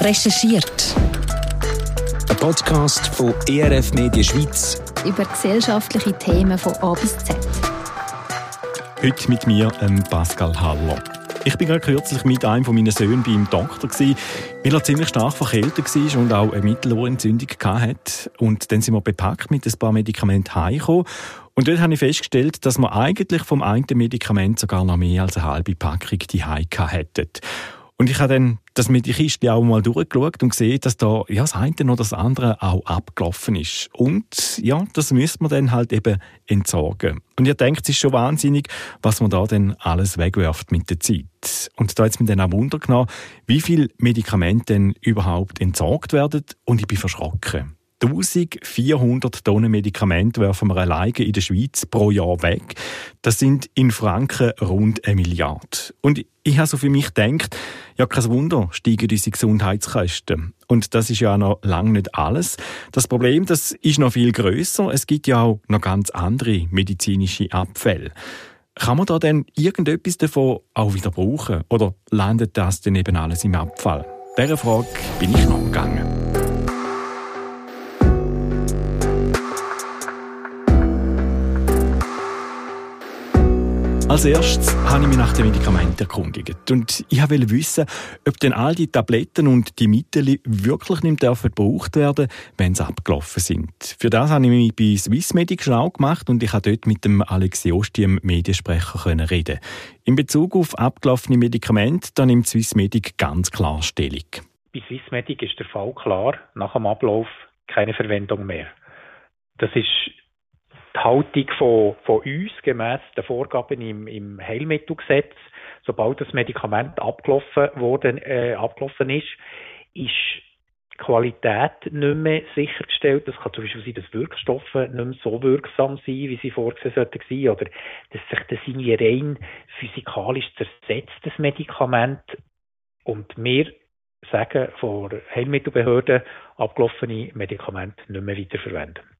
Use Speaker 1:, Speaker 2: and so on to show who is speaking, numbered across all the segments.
Speaker 1: Recherchiert.
Speaker 2: Ein Podcast von ERF Media Schweiz.
Speaker 1: Über gesellschaftliche Themen von A bis Z.
Speaker 3: Heute mit mir, ähm, Pascal Haller. Ich bin gerade kürzlich mit einem von meinen Söhnen beim Doktor weil er ziemlich stark verkältet war und auch eine Mittelohrentzündung hatte. Und dann sind wir bepackt mit ein paar Medikamenten heimgekommen. Und dort habe ich festgestellt, dass wir eigentlich vom einen Medikament sogar noch mehr als eine halbe Packung die hätten. Und ich habe dann das mit die Kiste auch mal durchgeschaut und gesehen, dass da ja, das eine oder das andere auch abgelaufen ist. Und ja, das müsste man dann halt eben entsorgen. Und ihr denkt, es ist schon wahnsinnig, was man da dann alles wegwirft mit der Zeit. Und da hat es mir dann auch Wunder genommen, wie viele Medikamente denn überhaupt entsorgt werden. Und ich bin verschrocken. 1400 Tonnen Medikamente werfen wir alleine in der Schweiz pro Jahr weg. Das sind in Franken rund eine Milliarde. Und ich habe so für mich gedacht, ja, kein Wunder, steigen unsere Gesundheitskosten. Und das ist ja noch lange nicht alles. Das Problem, das ist noch viel größer. Es gibt ja auch noch ganz andere medizinische Abfälle. Kann man da denn irgendetwas davon auch wieder brauchen? Oder landet das denn eben alles im Abfall? Dieser Frage bin ich noch gegangen. Als erstes habe ich mich nach den Medikamenten erkundigt. Und ich wollte wissen, ob denn all die Tabletten und die Mittel wirklich nicht dürfen gebraucht werden, wenn sie abgelaufen sind. Für das habe ich mich bei Swissmedic schlau gemacht und ich konnte dort mit dem Alex Josti, dem Mediensprecher, reden. In Bezug auf abgelaufene Medikamente, da nimmt Swissmedic ganz klar Stellung.
Speaker 4: Bei Swissmedic ist der Fall klar, nach dem Ablauf keine Verwendung mehr. Das ist die Haltung von, von uns gemäß den Vorgaben im, im Heilmittelgesetz, sobald das Medikament abgelaufen, worden, äh, abgelaufen ist, ist die Qualität nicht mehr sichergestellt. Das kann zum Beispiel sein, dass Wirkstoffe nicht mehr so wirksam sind, wie sie vorgesehen sollten sein, oder dass sich das irgendwie rein physikalisch zersetzt, das Medikament. Und wir sagen von Heilmittelbehörden, abgelaufene Medikamente nicht mehr weiterverwenden.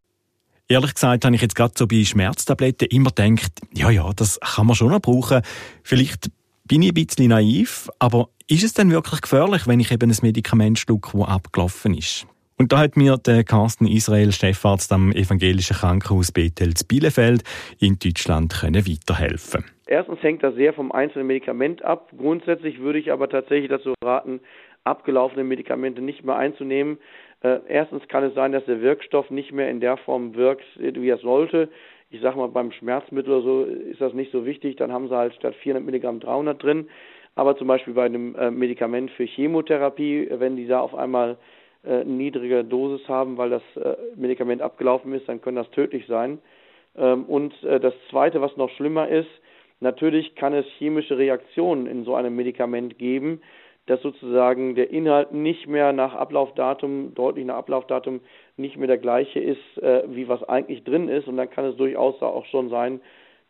Speaker 3: Ehrlich gesagt habe ich jetzt gerade so bei Schmerztabletten immer gedacht, ja, ja, das kann man schon noch brauchen. Vielleicht bin ich ein bisschen naiv, aber ist es denn wirklich gefährlich, wenn ich eben ein Medikament schlucke, das abgelaufen ist? Und da hat mir der Carsten Israel, Chefarzt am Evangelischen Krankenhaus Bethel Bielefeld in Deutschland können weiterhelfen.
Speaker 5: Erstens hängt das sehr vom einzelnen Medikament ab. Grundsätzlich würde ich aber tatsächlich dazu raten, abgelaufene Medikamente nicht mehr einzunehmen. Äh, erstens kann es sein, dass der Wirkstoff nicht mehr in der Form wirkt, wie er sollte. Ich sage mal, beim Schmerzmittel oder so ist das nicht so wichtig. Dann haben sie halt statt 400 Milligramm 300 drin. Aber zum Beispiel bei einem äh, Medikament für Chemotherapie, wenn die da auf einmal äh, niedrige Dosis haben, weil das äh, Medikament abgelaufen ist, dann können das tödlich sein. Ähm, und äh, das Zweite, was noch schlimmer ist, natürlich kann es chemische Reaktionen in so einem Medikament geben, dass sozusagen der Inhalt nicht mehr nach Ablaufdatum, deutlich nach Ablaufdatum, nicht mehr der gleiche ist, äh, wie was eigentlich drin ist. Und dann kann es durchaus auch schon sein,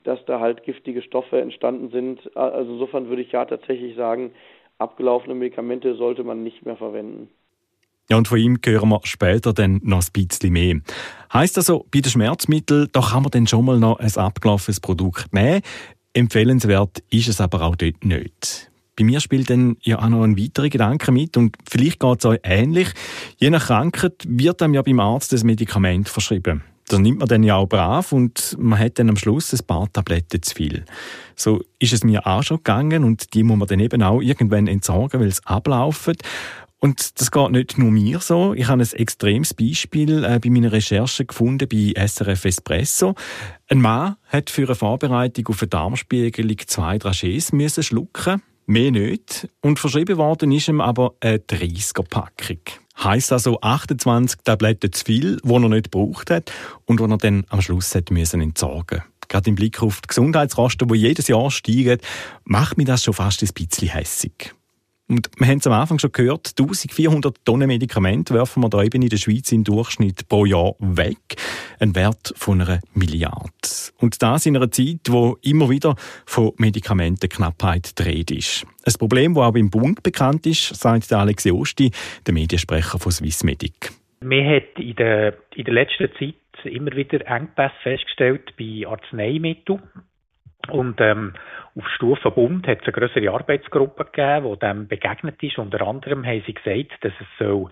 Speaker 5: dass da halt giftige Stoffe entstanden sind. Also insofern würde ich ja tatsächlich sagen, abgelaufene Medikamente sollte man nicht mehr verwenden.
Speaker 3: Ja, und von ihm hören wir später dann noch ein bisschen mehr. Heißt also, bei den Schmerzmitteln, da kann man dann schon mal noch ein abgelaufenes Produkt nehmen. Empfehlenswert ist es aber auch dort nicht. Bei mir spielt dann ja auch noch ein weiterer Gedanke mit und vielleicht geht es euch ähnlich. Je nach Krankheit wird einem ja beim Arzt das Medikament verschrieben. Das nimmt man dann ja auch brav und man hat dann am Schluss ein paar Tabletten zu viel. So ist es mir auch schon gegangen und die muss man dann eben auch irgendwann entsorgen, weil es ablaufen. Und das geht nicht nur mir so. Ich habe ein extremes Beispiel äh, bei meiner Recherche gefunden bei SRF Espresso. Ein Mann hat für eine Vorbereitung auf eine Darmspiegelung zwei Dragees müssen schlucken mehr nicht. Und verschrieben worden ist ihm aber eine 30er-Packung. Heißt also 28 Tabletten zu viel, die er nicht gebraucht hat und die er dann am Schluss hat müssen entsorgen Gerade im Blick auf die Gesundheitskosten, die jedes Jahr steigen, macht mich das schon fast ein bisschen hässig. Und wir haben es am Anfang schon gehört, 1400 Tonnen Medikamente werfen wir da eben in der Schweiz im Durchschnitt pro Jahr weg. Ein Wert von einer Milliarde. Und das in einer Zeit, wo immer wieder von Medikamentenknappheit dreht ist. Ein Problem, das auch im Bund bekannt ist, sagt Alex Osti, der Mediensprecher von Swissmedic.
Speaker 4: Man hat in der, in der letzten Zeit immer wieder Engpässe festgestellt bei Arzneimitteln. Und ähm, auf Stufe Bund hat es eine größere Arbeitsgruppe gegeben, die dem begegnet ist. Unter anderem haben sie gesagt, dass es soll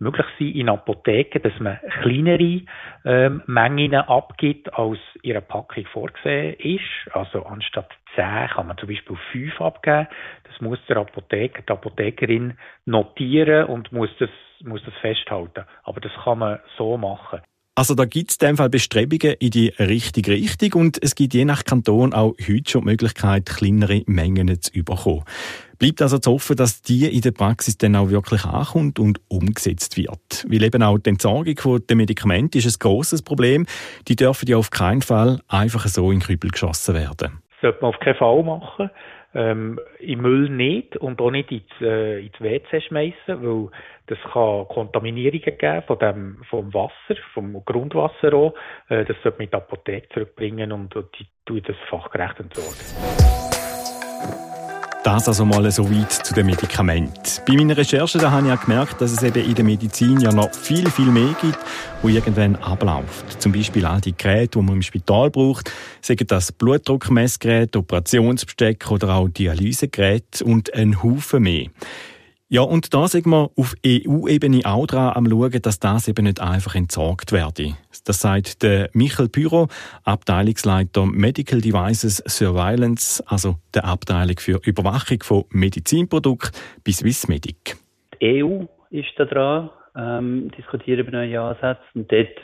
Speaker 4: möglich sein in Apotheken, dass man kleinere ähm, Mengen abgibt, als ihre Packung vorgesehen ist. Also anstatt 10 kann man zum Beispiel 5 abgeben. Das muss der Apotheker, die Apothekerin notieren und muss das, muss das festhalten. Aber das kann man so machen.
Speaker 3: Also da gibt es in dem Fall Bestrebungen in die richtige Richtung und es gibt je nach Kanton auch heute schon die Möglichkeit, kleinere Mengen zu bekommen. Bleibt also zu hoffen, dass die in der Praxis dann auch wirklich ankommt und umgesetzt wird. Weil eben auch die Entsorgung der Medikamente ist ein grosses Problem. Die dürfen ja auf keinen Fall einfach so in den Kübel geschossen werden.
Speaker 4: Das sollte man auf keinen Fall machen ähm, im Müll nicht und auch nicht ins, äh, ins WC schmeißen, weil das kann Kontaminierungen geben von dem, vom Wasser, vom Grundwasser auch. Äh, das sollte man in die Apotheke zurückbringen und, und die tun das fachgerecht entsorgen.
Speaker 3: Das also mal so weit zu den Medikamenten. Bei meiner Recherche da habe ich auch gemerkt, dass es eben in der Medizin ja noch viel, viel mehr gibt, wo irgendwann abläuft. Zum Beispiel all die Geräte, die man im Spital braucht, sagen das Blutdruckmessgerät, Operationsbesteck oder auch Dialysegerät und ein Haufen mehr. Ja, und da sind wir auf EU-Ebene auch dran am schauen, dass das eben nicht einfach entsorgt werde. Das sagt der Michael Pyro, Abteilungsleiter Medical Devices Surveillance, also der Abteilung für Überwachung von Medizinprodukten bei Swissmedic.
Speaker 6: Die EU ist da dran, ähm, diskutieren über neue Ansätze und dort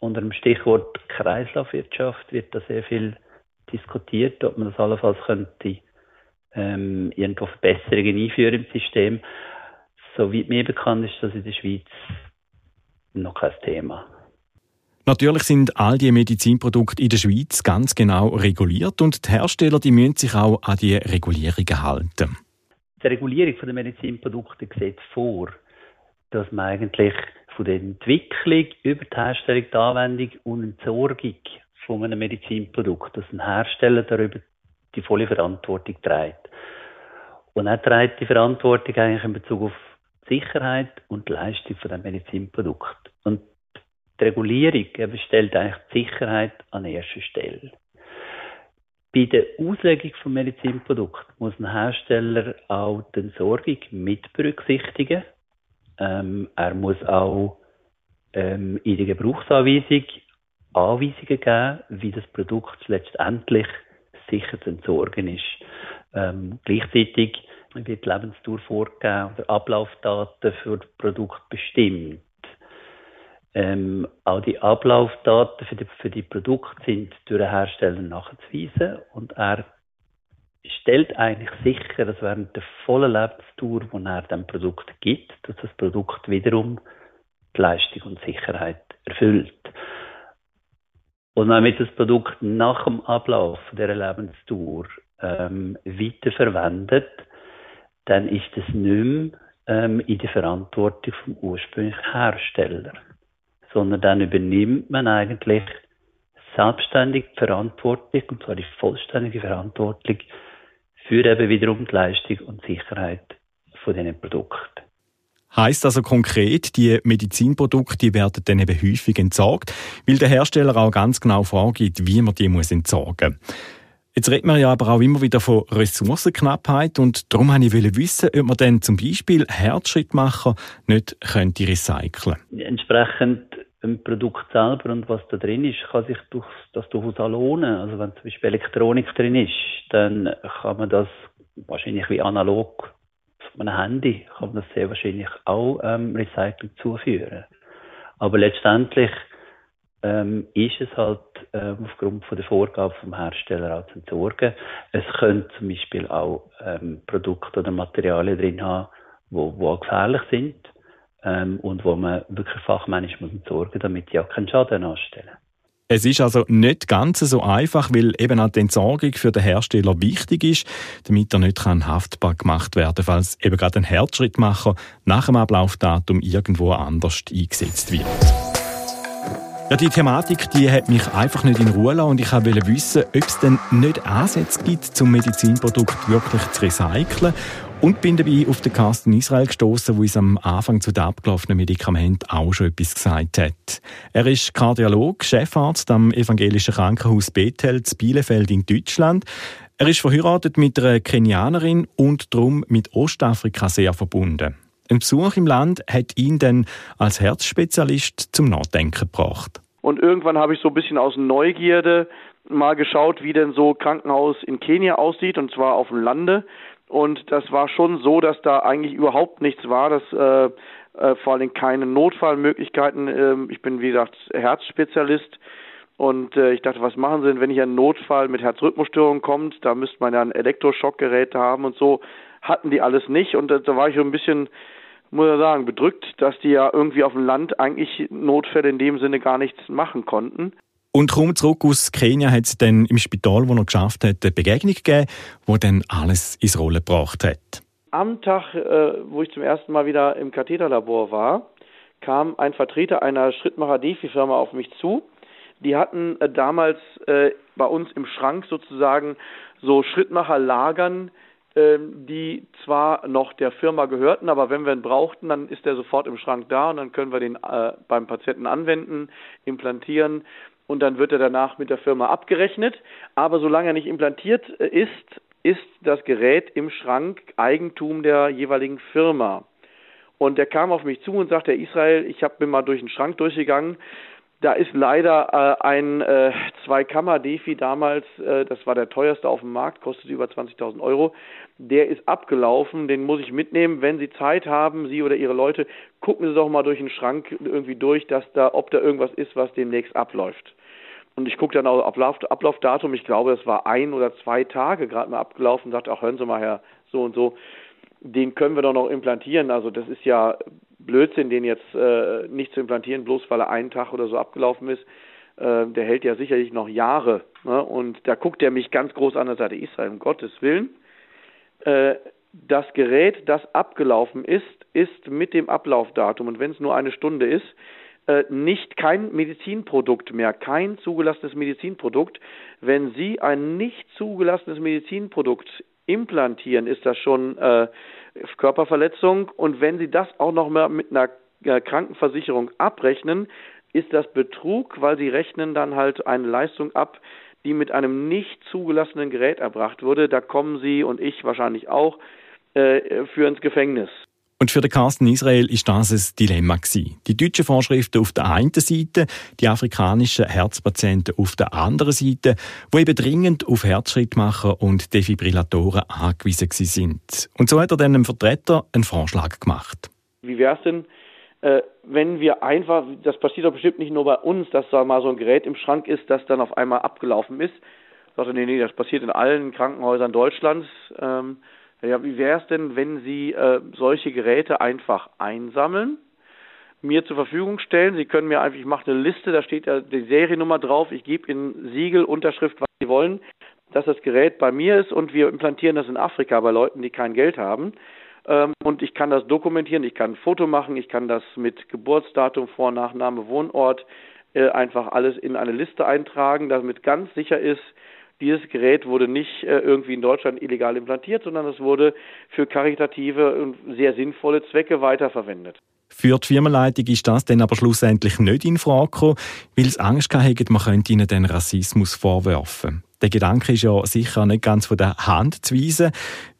Speaker 6: unter dem Stichwort Kreislaufwirtschaft wird da sehr viel diskutiert, ob man das allenfalls könnte ähm, irgendwo Verbesserungen einführen im System. Soweit mir bekannt ist das in der Schweiz noch kein Thema.
Speaker 3: Natürlich sind all die Medizinprodukte in der Schweiz ganz genau reguliert und die Hersteller die müssen sich auch an die Regulierungen halten.
Speaker 6: Die Regulierung der Medizinprodukte sieht vor, dass man eigentlich von der Entwicklung über die Herstellung, die Anwendung und Entsorgung von einem Medizinprodukt, dass ein Hersteller darüber die volle Verantwortung trägt. Und er trägt die Verantwortung eigentlich in Bezug auf die Sicherheit und die Leistung von dem Medizinprodukt. Und die Regulierung stellt eigentlich die Sicherheit an erster Stelle. Bei der Auslegung von Medizinprodukten muss ein Hersteller auch die Entsorgung mit berücksichtigen. Ähm, er muss auch ähm, in der Gebrauchsanweisung Anweisungen geben, wie das Produkt letztendlich sicher zu entsorgen ist. Ähm, gleichzeitig wird die Lebensdauer vorgegeben oder Ablaufdaten für das Produkt bestimmt. Ähm, auch die Ablaufdaten für die, für die Produkte sind durch den Hersteller nachzuweisen und er stellt eigentlich sicher, dass während der vollen Lebensdauer, die er dem Produkt gibt, dass das Produkt wiederum die Leistung und Sicherheit erfüllt. Und wenn man das Produkt nach dem Ablauf dieser Lebensdauer ähm, weiterverwendet, dann ist es nicht mehr ähm, in der Verantwortung vom ursprünglichen Hersteller, sondern dann übernimmt man eigentlich selbstständig die Verantwortung, und zwar die vollständige Verantwortung für eben wiederum die Leistung und Sicherheit von diesen Produkten.
Speaker 3: Heißt also konkret, die Medizinprodukte werden dann eben häufig entsorgt, weil der Hersteller auch ganz genau vorgibt, wie man die muss entsorgen muss. Jetzt redet man ja aber auch immer wieder von Ressourcenknappheit und darum wollte ich wissen, ob man dann zum Beispiel Herzschrittmacher nicht könnte recyceln
Speaker 6: Entsprechend im Produkt selber und was da drin ist, kann sich durch, das durchaus auch lohnen. Also wenn zum Beispiel Elektronik drin ist, dann kann man das wahrscheinlich wie analog einem Handy kann man das sehr wahrscheinlich auch ähm, Recycling zuführen. Aber letztendlich ähm, ist es halt ähm, aufgrund von der Vorgabe vom Hersteller auch zu entsorgen. Es können zum Beispiel auch ähm, Produkte oder Materialien drin haben, wo auch gefährlich sind ähm, und wo man wirklich fachmännisch muss damit die auch keinen Schaden anstellen.
Speaker 3: Es ist also nicht ganz so einfach, weil eben auch die Entsorgung für den Hersteller wichtig ist, damit er nicht haftbar gemacht werden kann, falls eben gerade ein Herzschrittmacher nach dem Ablaufdatum irgendwo anders eingesetzt wird. Ja, die Thematik, die hat mich einfach nicht in Ruhe lassen und ich wollte wissen, ob es denn nicht Ansätze gibt, zum Medizinprodukt wirklich zu recyceln Und bin dabei auf den Carsten Israel gestoßen, wo uns am Anfang zu den abgelaufenen Medikamenten auch schon etwas gesagt hat. Er ist Kardiolog, Chefarzt am Evangelischen Krankenhaus Bethel zu Bielefeld in Deutschland. Er ist verheiratet mit einer Kenianerin und darum mit Ostafrika sehr verbunden. Ein Besuch im Land hat ihn dann als Herzspezialist zum Nachdenken gebracht.
Speaker 5: Und irgendwann habe ich so ein bisschen aus Neugierde mal geschaut, wie denn so Krankenhaus in Kenia aussieht, und zwar auf dem Lande. Und das war schon so, dass da eigentlich überhaupt nichts war, dass äh, äh, vor allem keine Notfallmöglichkeiten. Äh, ich bin, wie gesagt, Herzspezialist. Und äh, ich dachte, was machen Sie denn, wenn hier ein Notfall mit Herzrhythmusstörung kommt? Da müsste man ja ein Elektroschockgerät haben und so. Hatten die alles nicht. Und äh, da war ich so ein bisschen, muss ich sagen, bedrückt, dass die ja irgendwie auf dem Land eigentlich Notfälle in dem Sinne gar nichts machen konnten.
Speaker 3: Und kaum zurück aus Kenia hat es dann im Spital, wo er geschafft hat, eine Begegnung gegeben, wo dann alles ins Rollen gebracht hat.
Speaker 5: Am Tag, äh, wo ich zum ersten Mal wieder im Katheterlabor war, kam ein Vertreter einer Schrittmacher-Defi-Firma auf mich zu. Die hatten äh, damals äh, bei uns im Schrank sozusagen so Schrittmacher-Lagern, ähm, die zwar noch der Firma gehörten, aber wenn wir ihn brauchten, dann ist er sofort im Schrank da und dann können wir den beim Patienten anwenden, implantieren und dann wird er danach mit der Firma abgerechnet. Aber solange er nicht implantiert äh, ist, ist das Gerät im Schrank Eigentum der jeweiligen Firma. Und er kam auf mich zu und sagte, Israel, ich habe mir mal durch den Schrank durchgegangen. Da ist leider äh, ein äh, Zwei-Kammer-Defi damals, äh, das war der teuerste auf dem Markt, kostet über 20.000 Euro. Der ist abgelaufen, den muss ich mitnehmen. Wenn Sie Zeit haben, Sie oder Ihre Leute, gucken Sie doch mal durch den Schrank irgendwie durch, dass da, ob da irgendwas ist, was demnächst abläuft. Und ich gucke dann auch Ablauf, Ablaufdatum, ich glaube, es war ein oder zwei Tage gerade mal abgelaufen, sagte auch, hören Sie mal her, so und so, den können wir doch noch implantieren. Also das ist ja Blödsinn, den jetzt äh, nicht zu implantieren, bloß weil er einen Tag oder so abgelaufen ist. Äh, der hält ja sicherlich noch Jahre. Ne? Und da guckt er mich ganz groß an und sagte, Israel, um Gottes Willen, äh, das Gerät, das abgelaufen ist, ist mit dem Ablaufdatum und wenn es nur eine Stunde ist, äh, nicht kein Medizinprodukt mehr, kein zugelassenes Medizinprodukt. Wenn Sie ein nicht zugelassenes Medizinprodukt implantieren, ist das schon äh, Körperverletzung. Und wenn Sie das auch noch mal mit einer äh, Krankenversicherung abrechnen, ist das Betrug, weil Sie rechnen dann halt eine Leistung ab, die mit einem nicht zugelassenen Gerät erbracht wurde. Da kommen Sie und ich wahrscheinlich auch äh, für ins Gefängnis.
Speaker 3: Und für den Carsten Israel ist das ein Dilemma gewesen. Die deutschen Vorschriften auf der einen Seite, die afrikanischen Herzpatienten auf der anderen Seite, wo eben dringend auf Herzschrittmacher und Defibrillatoren angewiesen sind. Und so hat er dann einem Vertreter einen Vorschlag gemacht.
Speaker 5: Wie wäre es denn, äh, wenn wir einfach, das passiert doch bestimmt nicht nur bei uns, dass da mal so ein Gerät im Schrank ist, das dann auf einmal abgelaufen ist. Ich sagte, nee, nee, das passiert in allen Krankenhäusern Deutschlands. Ähm, ja, wie wäre es denn, wenn Sie äh, solche Geräte einfach einsammeln, mir zur Verfügung stellen? Sie können mir einfach, ich mache eine Liste, da steht ja die Seriennummer drauf, ich gebe Ihnen Siegel, Unterschrift, was Sie wollen, dass das Gerät bei mir ist und wir implantieren das in Afrika bei Leuten, die kein Geld haben. Ähm, und ich kann das dokumentieren, ich kann ein Foto machen, ich kann das mit Geburtsdatum, Vor- Nachname, Wohnort äh, einfach alles in eine Liste eintragen, damit ganz sicher ist, dieses Gerät wurde nicht äh, irgendwie in Deutschland illegal implantiert, sondern es wurde für karitative und sehr sinnvolle Zwecke weiterverwendet.
Speaker 3: Für die Firmenleitung ist das dann aber schlussendlich nicht in Frage gekommen, weil es Angst hatte, man könnte ihnen den Rassismus vorwerfen. Der Gedanke ist ja sicher nicht ganz von der Hand zu weisen,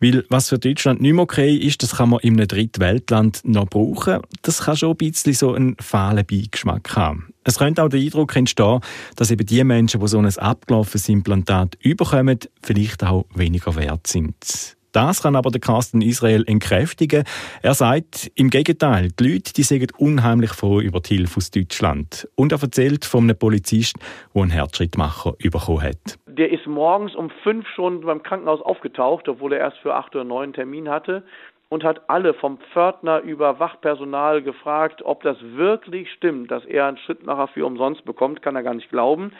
Speaker 3: weil was für Deutschland nicht mehr okay ist, das kann man in einem Drittweltland noch brauchen. Das kann schon ein bisschen so einen fahlen Beigeschmack haben. Es könnte auch der Eindruck entstehen, dass eben die Menschen, die so ein abgelaufenes Implantat überkommen, vielleicht auch weniger wert sind. Das kann aber der Carsten Israel entkräftigen. Er sagt, im Gegenteil, die Leute die sind unheimlich froh über die Hilfe aus Deutschland. Und er erzählt von einem Polizist, der einen Herzschrittmacher bekommen hat.
Speaker 5: Der ist morgens um fünf schon beim Krankenhaus aufgetaucht, obwohl er erst für acht oder neun Termin hatte und hat alle vom Pförtner über Wachpersonal gefragt, ob das wirklich stimmt, dass er einen Schrittmacher für umsonst bekommt, kann er gar nicht glauben.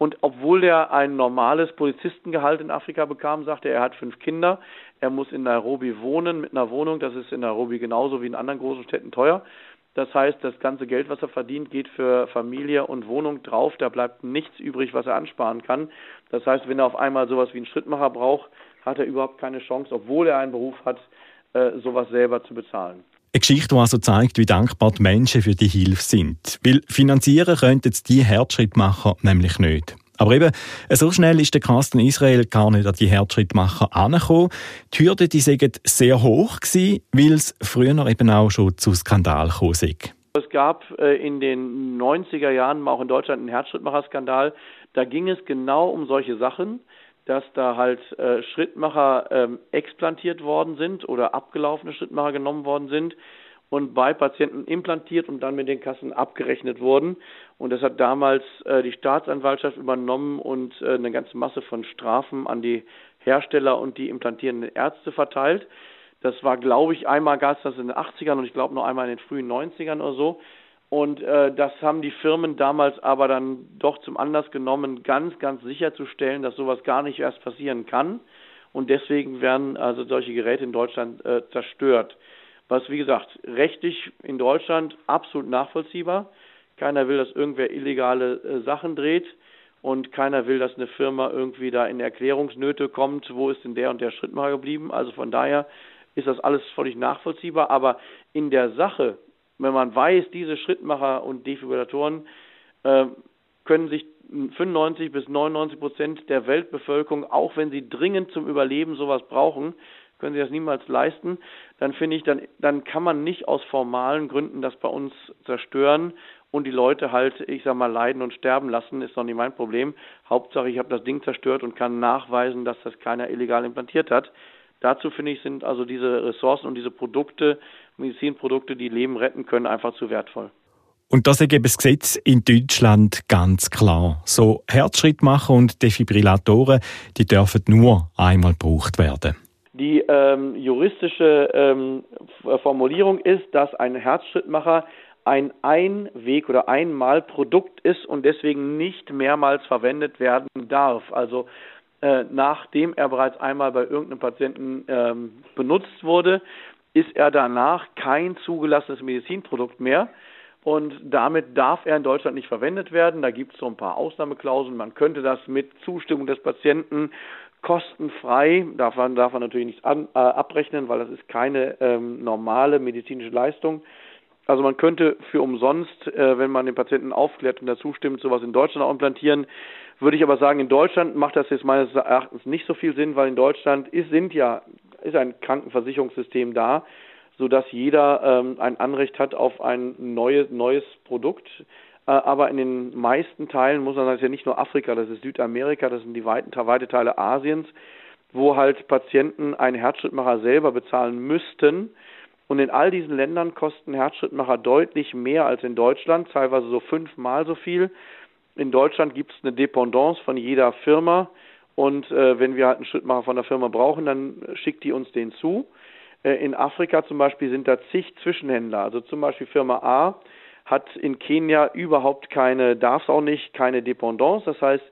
Speaker 5: Und obwohl er ein normales Polizistengehalt in Afrika bekam, sagte er, er hat fünf Kinder, er muss in Nairobi wohnen mit einer Wohnung, das ist in Nairobi genauso wie in anderen großen Städten teuer. Das heißt, das ganze Geld, was er verdient, geht für Familie und Wohnung drauf. Da bleibt nichts übrig, was er ansparen kann. Das heißt, wenn er auf einmal sowas wie einen Schrittmacher braucht, hat er überhaupt keine Chance, obwohl er einen Beruf hat, äh, sowas selber zu bezahlen.
Speaker 3: Eine Geschichte, die also zeigt, wie dankbar die Menschen für die Hilfe sind. Weil finanzieren könnten die Herzschrittmacher nämlich nicht. Aber eben, so schnell ist der Kasten Israel gar nicht an die Herzschrittmacher angekommen. Die Hürden, die sind sehr hoch gewesen, weil es früher eben auch schon zu Skandal gekommen.
Speaker 5: Es gab äh, in den 90er Jahren auch in Deutschland einen Herzschrittmacher-Skandal. Da ging es genau um solche Sachen, dass da halt äh, Schrittmacher ähm, explantiert worden sind oder abgelaufene Schrittmacher genommen worden sind und bei Patienten implantiert und dann mit den Kassen abgerechnet wurden. Und das hat damals äh, die Staatsanwaltschaft übernommen und äh, eine ganze Masse von Strafen an die Hersteller und die implantierenden Ärzte verteilt. Das war, glaube ich, einmal gab es das in den 80ern und ich glaube noch einmal in den frühen 90ern oder so. Und äh, das haben die Firmen damals aber dann doch zum Anlass genommen, ganz, ganz sicherzustellen, dass sowas gar nicht erst passieren kann. Und deswegen werden also solche Geräte in Deutschland äh, zerstört was wie gesagt rechtlich in Deutschland absolut nachvollziehbar. Keiner will, dass irgendwer illegale äh, Sachen dreht und keiner will, dass eine Firma irgendwie da in Erklärungsnöte kommt, wo ist denn der und der Schrittmacher geblieben. Also von daher ist das alles völlig nachvollziehbar. Aber in der Sache, wenn man weiß, diese Schrittmacher und Defibrillatoren äh, können sich 95 bis 99 Prozent der Weltbevölkerung, auch wenn sie dringend zum Überleben sowas brauchen, können sie das niemals leisten, dann finde ich, dann, dann kann man nicht aus formalen Gründen das bei uns zerstören und die Leute halt, ich sag mal, leiden und sterben lassen, ist doch nicht mein Problem. Hauptsache, ich habe das Ding zerstört und kann nachweisen, dass das keiner illegal implantiert hat. Dazu finde ich, sind also diese Ressourcen und diese Produkte, Medizinprodukte, die Leben retten können, einfach zu wertvoll.
Speaker 3: Und das ist das Gesetz in Deutschland ganz klar. So Herzschrittmacher und Defibrillatoren, die dürfen nur einmal gebraucht werden.
Speaker 5: Die ähm, juristische ähm, Formulierung ist, dass ein Herzschrittmacher ein Einweg- oder Einmalprodukt ist und deswegen nicht mehrmals verwendet werden darf. Also äh, nachdem er bereits einmal bei irgendeinem Patienten ähm, benutzt wurde, ist er danach kein zugelassenes Medizinprodukt mehr. Und damit darf er in Deutschland nicht verwendet werden. Da gibt es so ein paar Ausnahmeklauseln. Man könnte das mit Zustimmung des Patienten kostenfrei, man, darf man natürlich nichts an, äh, abrechnen, weil das ist keine ähm, normale medizinische Leistung. Also man könnte für umsonst, äh, wenn man den Patienten aufklärt und dazu stimmt, sowas in Deutschland auch implantieren. Würde ich aber sagen, in Deutschland macht das jetzt meines Erachtens nicht so viel Sinn, weil in Deutschland ist, sind ja, ist ein Krankenversicherungssystem da, sodass jeder ähm, ein Anrecht hat auf ein neues, neues Produkt. Äh, aber in den meisten Teilen muss man sagen, das ist ja nicht nur Afrika, das ist Südamerika, das sind die weiten, weite Teile Asiens, wo halt Patienten einen Herzschrittmacher selber bezahlen müssten. Und in all diesen Ländern kosten Herzschrittmacher deutlich mehr als in Deutschland, teilweise so fünfmal so viel. In Deutschland gibt es eine Dependance von jeder Firma. Und äh, wenn wir halt einen Schrittmacher von der Firma brauchen, dann schickt die uns den zu. Äh, in Afrika zum Beispiel sind da zig Zwischenhändler. Also zum Beispiel Firma A hat in Kenia überhaupt keine, darf es auch nicht, keine Dependance. Das heißt,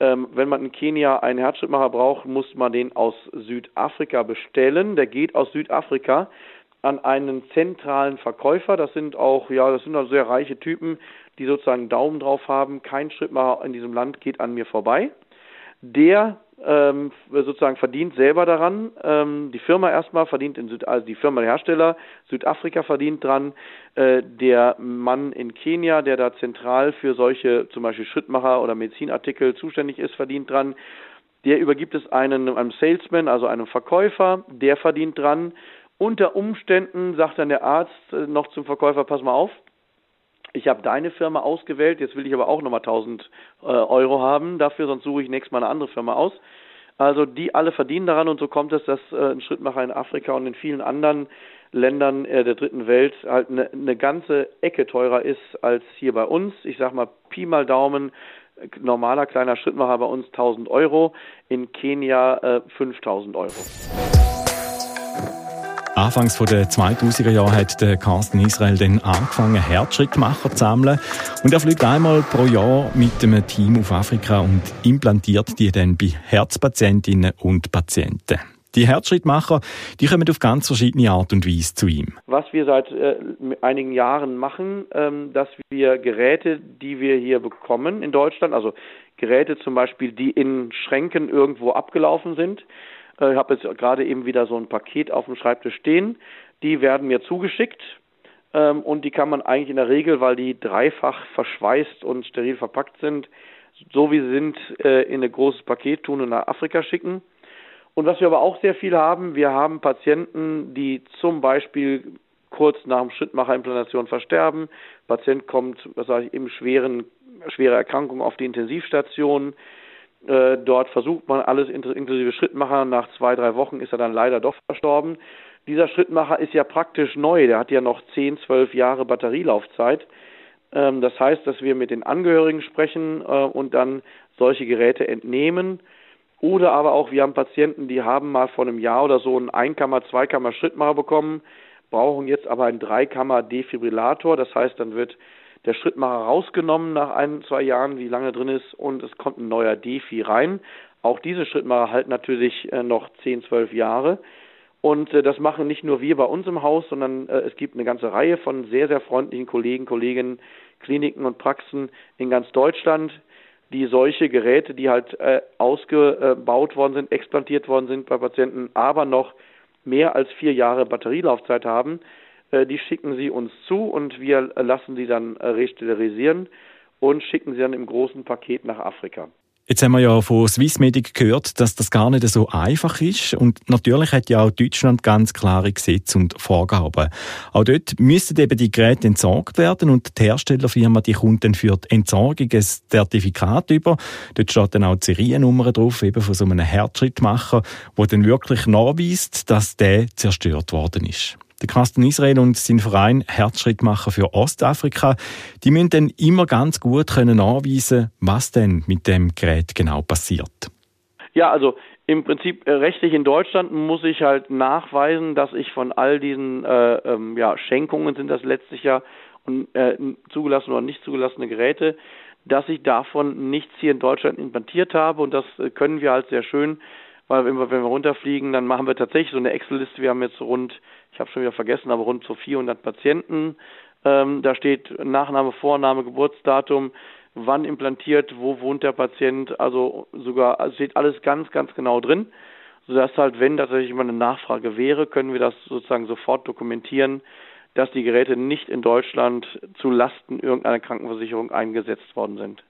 Speaker 5: ähm, wenn man in Kenia einen Herzschrittmacher braucht, muss man den aus Südafrika bestellen. Der geht aus Südafrika an einen zentralen Verkäufer. Das sind auch, ja, das sind auch sehr reiche Typen, die sozusagen Daumen drauf haben. Kein Schrittmacher in diesem Land geht an mir vorbei. Der ähm, sozusagen verdient selber daran. Ähm, die Firma erstmal verdient in Süd, also die Firma der Hersteller, Südafrika verdient dran. Äh, der Mann in Kenia, der da zentral für solche zum Beispiel Schrittmacher oder Medizinartikel zuständig ist, verdient dran. Der übergibt es einem, einem Salesman, also einem Verkäufer, der verdient dran. Unter Umständen sagt dann der Arzt äh, noch zum Verkäufer, pass mal auf, ich habe deine Firma ausgewählt, jetzt will ich aber auch nochmal 1000 äh, Euro haben dafür, sonst suche ich nächstes Mal eine andere Firma aus. Also die alle verdienen daran und so kommt es, dass äh, ein Schrittmacher in Afrika und in vielen anderen Ländern äh, der dritten Welt halt eine ne ganze Ecke teurer ist als hier bei uns. Ich sag mal Pi mal Daumen, normaler kleiner Schrittmacher bei uns 1000 Euro, in Kenia äh, 5000 Euro.
Speaker 3: Anfangs der 2000er Jahre hat Carsten Israel dann angefangen, Herzschrittmacher zu sammeln. Und er fliegt einmal pro Jahr mit einem Team auf Afrika und implantiert die dann bei Herzpatientinnen und Patienten. Die Herzschrittmacher, die kommen auf ganz verschiedene Art und Weise zu ihm.
Speaker 5: Was wir seit äh, einigen Jahren machen, ähm, dass wir Geräte, die wir hier bekommen in Deutschland, also Geräte zum Beispiel, die in Schränken irgendwo abgelaufen sind, ich habe jetzt gerade eben wieder so ein Paket auf dem Schreibtisch stehen. Die werden mir zugeschickt ähm, und die kann man eigentlich in der Regel, weil die dreifach verschweißt und steril verpackt sind, so wie sie sind, äh, in ein großes Paket tun und nach Afrika schicken. Und was wir aber auch sehr viel haben, wir haben Patienten, die zum Beispiel kurz nach dem Schrittmacherimplantation versterben. Patient kommt, was sage ich, im schweren, schwere Erkrankung auf die Intensivstation. Äh, dort versucht man alles inklusive Schrittmacher. Nach zwei, drei Wochen ist er dann leider doch verstorben. Dieser Schrittmacher ist ja praktisch neu. Der hat ja noch zehn, zwölf Jahre Batterielaufzeit. Ähm, das heißt, dass wir mit den Angehörigen sprechen äh, und dann solche Geräte entnehmen. Oder aber auch, wir haben Patienten, die haben mal vor einem Jahr oder so einen Einkammer-, Zweikammer-Schrittmacher bekommen, brauchen jetzt aber einen Dreikammer-Defibrillator. Das heißt, dann wird der Schrittmacher rausgenommen nach ein, zwei Jahren, wie lange drin ist, und es kommt ein neuer Defi rein. Auch diese Schrittmacher halten natürlich äh, noch 10, 12 Jahre. Und äh, das machen nicht nur wir bei uns im Haus, sondern äh, es gibt eine ganze Reihe von sehr, sehr freundlichen Kollegen, Kolleginnen, Kliniken und Praxen in ganz Deutschland, die solche Geräte, die halt ausgebaut worden sind, explantiert worden sind bei Patienten, aber noch mehr als vier Jahre Batterielaufzeit haben, die schicken sie uns zu und wir lassen sie dann äh, resterilisieren und schicken sie dann im großen Paket nach Afrika.
Speaker 3: Jetzt haben wir ja von Swissmedic gehört, dass das gar nicht so einfach ist. Und natürlich hat ja auch Deutschland ganz klare Gesetze und Vorgaben. Auch dort müssten eben die Geräte entsorgt werden und die Herstellerfirma, die kommt dann für die Entsorgung ein Zertifikat über. Dort steht dann auch die Seriennummer drauf, eben von so einem Herzschrittmacher, wo dann wirklich nachweist, dass der zerstört worden ist. Der Carsten Israel und sein Verein Herzschrittmacher für Ostafrika, die müssen dann immer ganz gut können anweisen, was denn mit dem Gerät genau passiert.
Speaker 5: Ja, also im Prinzip äh, rechtlich in Deutschland muss ich halt nachweisen, dass ich von all diesen äh, ähm, ja, Schenkungen sind das letztlich ja und äh, zugelassene oder nicht zugelassene Geräte, dass ich davon nichts hier in Deutschland implantiert habe und das äh, können wir halt sehr schön, weil wenn wir, wenn wir runterfliegen, dann machen wir tatsächlich so eine Excel-Liste. Wir haben jetzt rund ich habe schon wieder vergessen, aber rund so 400 Patienten. Ähm, da steht Nachname, Vorname, Geburtsdatum, wann implantiert, wo wohnt der Patient, also sogar also steht alles ganz, ganz genau drin, sodass halt, wenn tatsächlich immer eine Nachfrage wäre, können wir das sozusagen sofort dokumentieren, dass die Geräte nicht in Deutschland zu Lasten irgendeiner Krankenversicherung eingesetzt worden sind.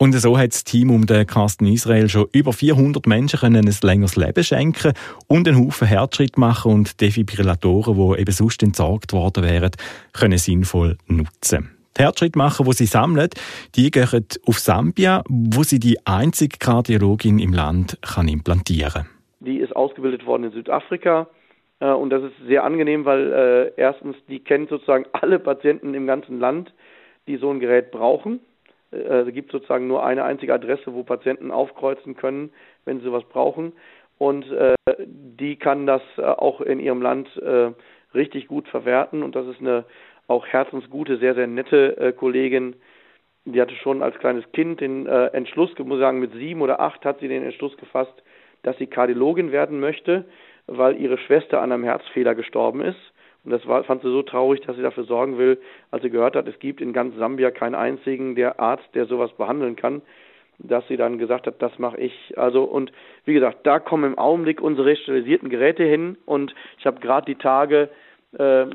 Speaker 3: Und so hat das Team um den Carsten Israel schon über 400 Menschen können ein längeres Leben schenken und einen Haufen Herzschritt machen und Defibrillatoren, die eben sonst entsorgt worden wären, können sinnvoll nutzen. Die Herzschrittmacher, die sie sammeln, die gehen auf Sambia, wo sie die einzige Kardiologin im Land kann implantieren kann.
Speaker 5: Die ist ausgebildet worden in Südafrika. Äh, und das ist sehr angenehm, weil äh, erstens, die kennt sozusagen alle Patienten im ganzen Land, die so ein Gerät brauchen. Äh, es gibt sozusagen nur eine einzige Adresse, wo Patienten aufkreuzen können, wenn sie sowas brauchen. Und äh, die kann das äh, auch in ihrem Land richtig gut verwerten. Und das ist eine auch herzensgute, sehr, sehr nette Kollegin. Die hatte schon als kleines Kind den Entschluss, ich muss sagen, mit sieben oder acht hat sie den Entschluss gefasst, dass sie Kardiologin werden möchte, weil ihre Schwester an einem Herzfehler gestorben ist. Und das war, fand sie so traurig, dass sie dafür sorgen will, als sie gehört hat, es gibt in ganz Sambia keinen einzigen der Arzt, der sowas behandeln kann, dass sie dann gesagt hat, das mache ich. Also und wie gesagt, da kommen im Augenblick unsere sterilisierten Geräte hin und ich habe gerade die Tage äh,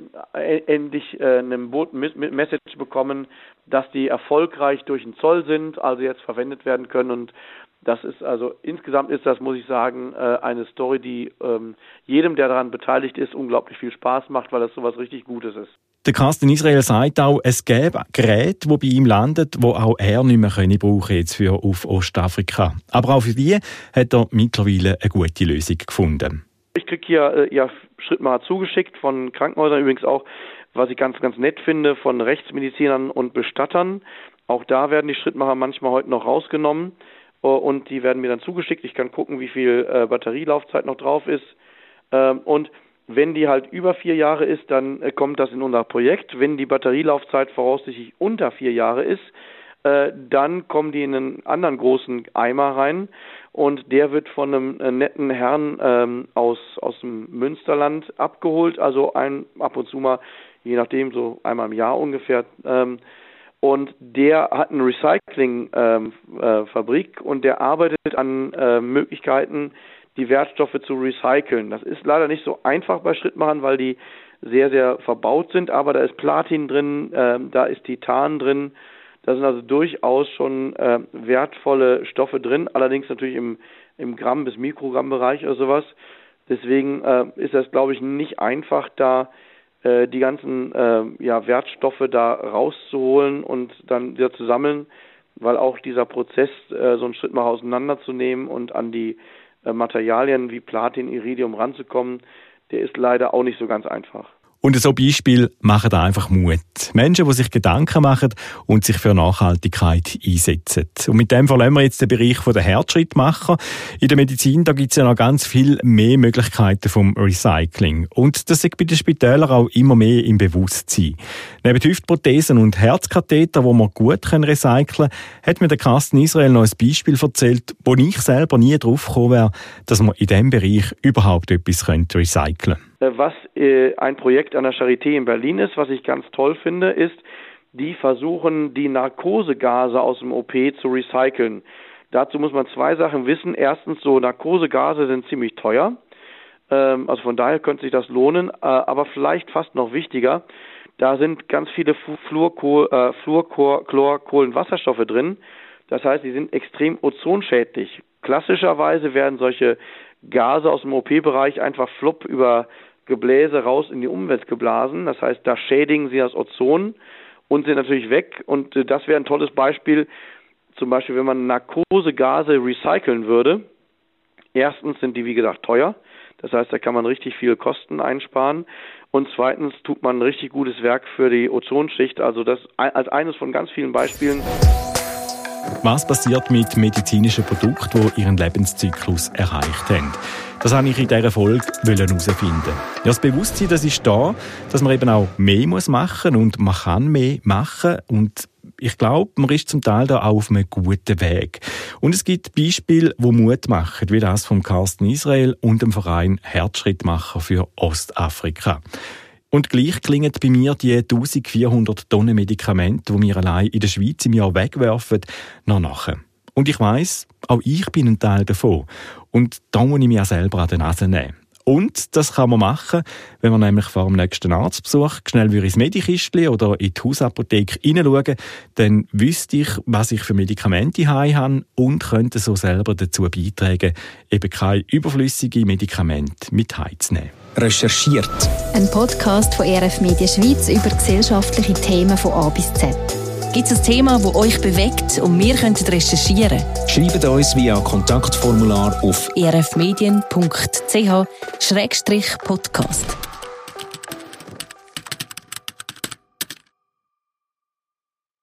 Speaker 5: endlich äh, einen Message bekommen, dass die erfolgreich durch den Zoll sind, also jetzt verwendet werden können und das ist also insgesamt ist das, muss ich sagen, äh, eine Story, die ähm, jedem, der daran beteiligt ist, unglaublich viel Spaß macht, weil das sowas richtig Gutes ist.
Speaker 3: Der Carsten Israel sagt auch, es gäbe Geräte, die bei ihm landen, wo auch er nicht mehr brauchen jetzt für auf Ostafrika. Aber auch für die hat er mittlerweile eine gute Lösung gefunden.
Speaker 5: Ich kriege hier äh, ja Schrittmacher zugeschickt von Krankenhäusern, übrigens auch, was ich ganz, ganz nett finde, von Rechtsmedizinern und Bestattern. Auch da werden die Schrittmacher manchmal heute noch rausgenommen. Äh, und die werden mir dann zugeschickt. Ich kann gucken, wie viel äh, Batterielaufzeit noch drauf ist. Ähm, und wenn die halt über vier Jahre ist, dann äh, kommt das in unser Projekt. Wenn die Batterielaufzeit voraussichtlich unter vier Jahre ist, dann kommen die in einen anderen großen Eimer rein und der wird von einem äh, netten Herrn ähm, aus, aus dem Münsterland abgeholt, also ein, ab und zu mal, je nachdem, so einmal im Jahr ungefähr. Ähm, und der hat eine Recyclingfabrik ähm, äh, und der arbeitet an äh, Möglichkeiten, die Wertstoffe zu recyceln. Das ist leider nicht so einfach bei Schrittmachern, weil die sehr, sehr verbaut sind, aber da ist Platin drin, äh, da ist Titan drin, da sind also durchaus schon äh, wertvolle Stoffe drin, allerdings natürlich im, im Gramm- bis Mikrogramm-Bereich oder sowas. Deswegen äh, ist das, glaube ich, nicht einfach, da äh, die ganzen äh, ja, Wertstoffe da rauszuholen und dann wieder zu sammeln, weil auch dieser Prozess, äh, so einen Schritt mal auseinanderzunehmen und an die äh, Materialien wie Platin, Iridium ranzukommen, der ist leider auch nicht so ganz einfach.
Speaker 3: Und so Beispiel machen einfach Mut. Menschen, die sich Gedanken machen und sich für Nachhaltigkeit einsetzen. Und mit dem verlassen wir jetzt den Bereich der Herzschrittmacher. In der Medizin, da gibt es ja noch ganz viel mehr Möglichkeiten vom Recycling. Und das ist bei den Spitälern auch immer mehr im Bewusstsein. Neben Hüftprothesen und Herzkatheter, wo man gut recyceln können, hat mir der Carsten Israel noch ein Beispiel erzählt, wo ich selber nie drauf gekommen wäre, dass man in diesem Bereich überhaupt etwas recyceln könnte.
Speaker 5: Äh, was äh, ein Projekt an der Charité in Berlin ist, was ich ganz toll finde, ist, die versuchen, die Narkosegase aus dem OP zu recyceln. Dazu muss man zwei Sachen wissen. Erstens, so Narkosegase sind ziemlich teuer. Ähm, also von daher könnte sich das lohnen. Äh, aber vielleicht fast noch wichtiger, da sind ganz viele Fluorkohl, äh, Fluorchlor, Chlor, Kohlenwasserstoffe drin. Das heißt, sie sind extrem ozonschädlich. Klassischerweise werden solche Gase aus dem OP-Bereich einfach flupp über Gebläse raus in die Umwelt geblasen. Das heißt, da schädigen sie das Ozon und sind natürlich weg. Und äh, das wäre ein tolles Beispiel, zum Beispiel, wenn man Narkosegase recyceln würde. Erstens sind die, wie gesagt, teuer. Das heißt, da kann man richtig viel Kosten einsparen. Und zweitens tut man ein richtig gutes Werk für die Ozonschicht. Also das als eines von ganz vielen Beispielen.
Speaker 3: Was passiert mit medizinischen Produkten, die ihren Lebenszyklus erreicht haben? Das wollte ich in dieser Folge herausfinden. Ja, das Bewusstsein, das ist da, dass man eben auch mehr machen muss und man kann mehr machen und ich glaube, man ist zum Teil da auch auf einem guten Weg. Und es gibt Beispiele, wo Mut machen, wie das vom Carsten Israel und dem Verein Herzschrittmacher für Ostafrika. Und gleich klingen bei mir die 1400 Tonnen Medikamente, die wir allein in der Schweiz im Jahr wegwerfen, noch nachher. Und ich weiß, auch ich bin ein Teil davon. Und da muss ich mich auch selber an die Nase nehmen. Und das kann man machen, wenn man nämlich vor dem nächsten Arztbesuch schnell ins Medikistli oder in die Hausapotheke hineinschauen, dann wüsste ich, was ich für Medikamente habe und könnte so selber dazu beitragen, eben keine überflüssigen Medikamente mit heimzunehmen.
Speaker 2: Recherchiert.
Speaker 1: Ein Podcast von RF Media Schweiz über gesellschaftliche Themen von A bis Z.
Speaker 7: Gibt es ein Thema, das euch bewegt und wir könnten recherchieren?
Speaker 2: Schreibt uns via Kontaktformular auf
Speaker 7: erfmedien.ch-podcast.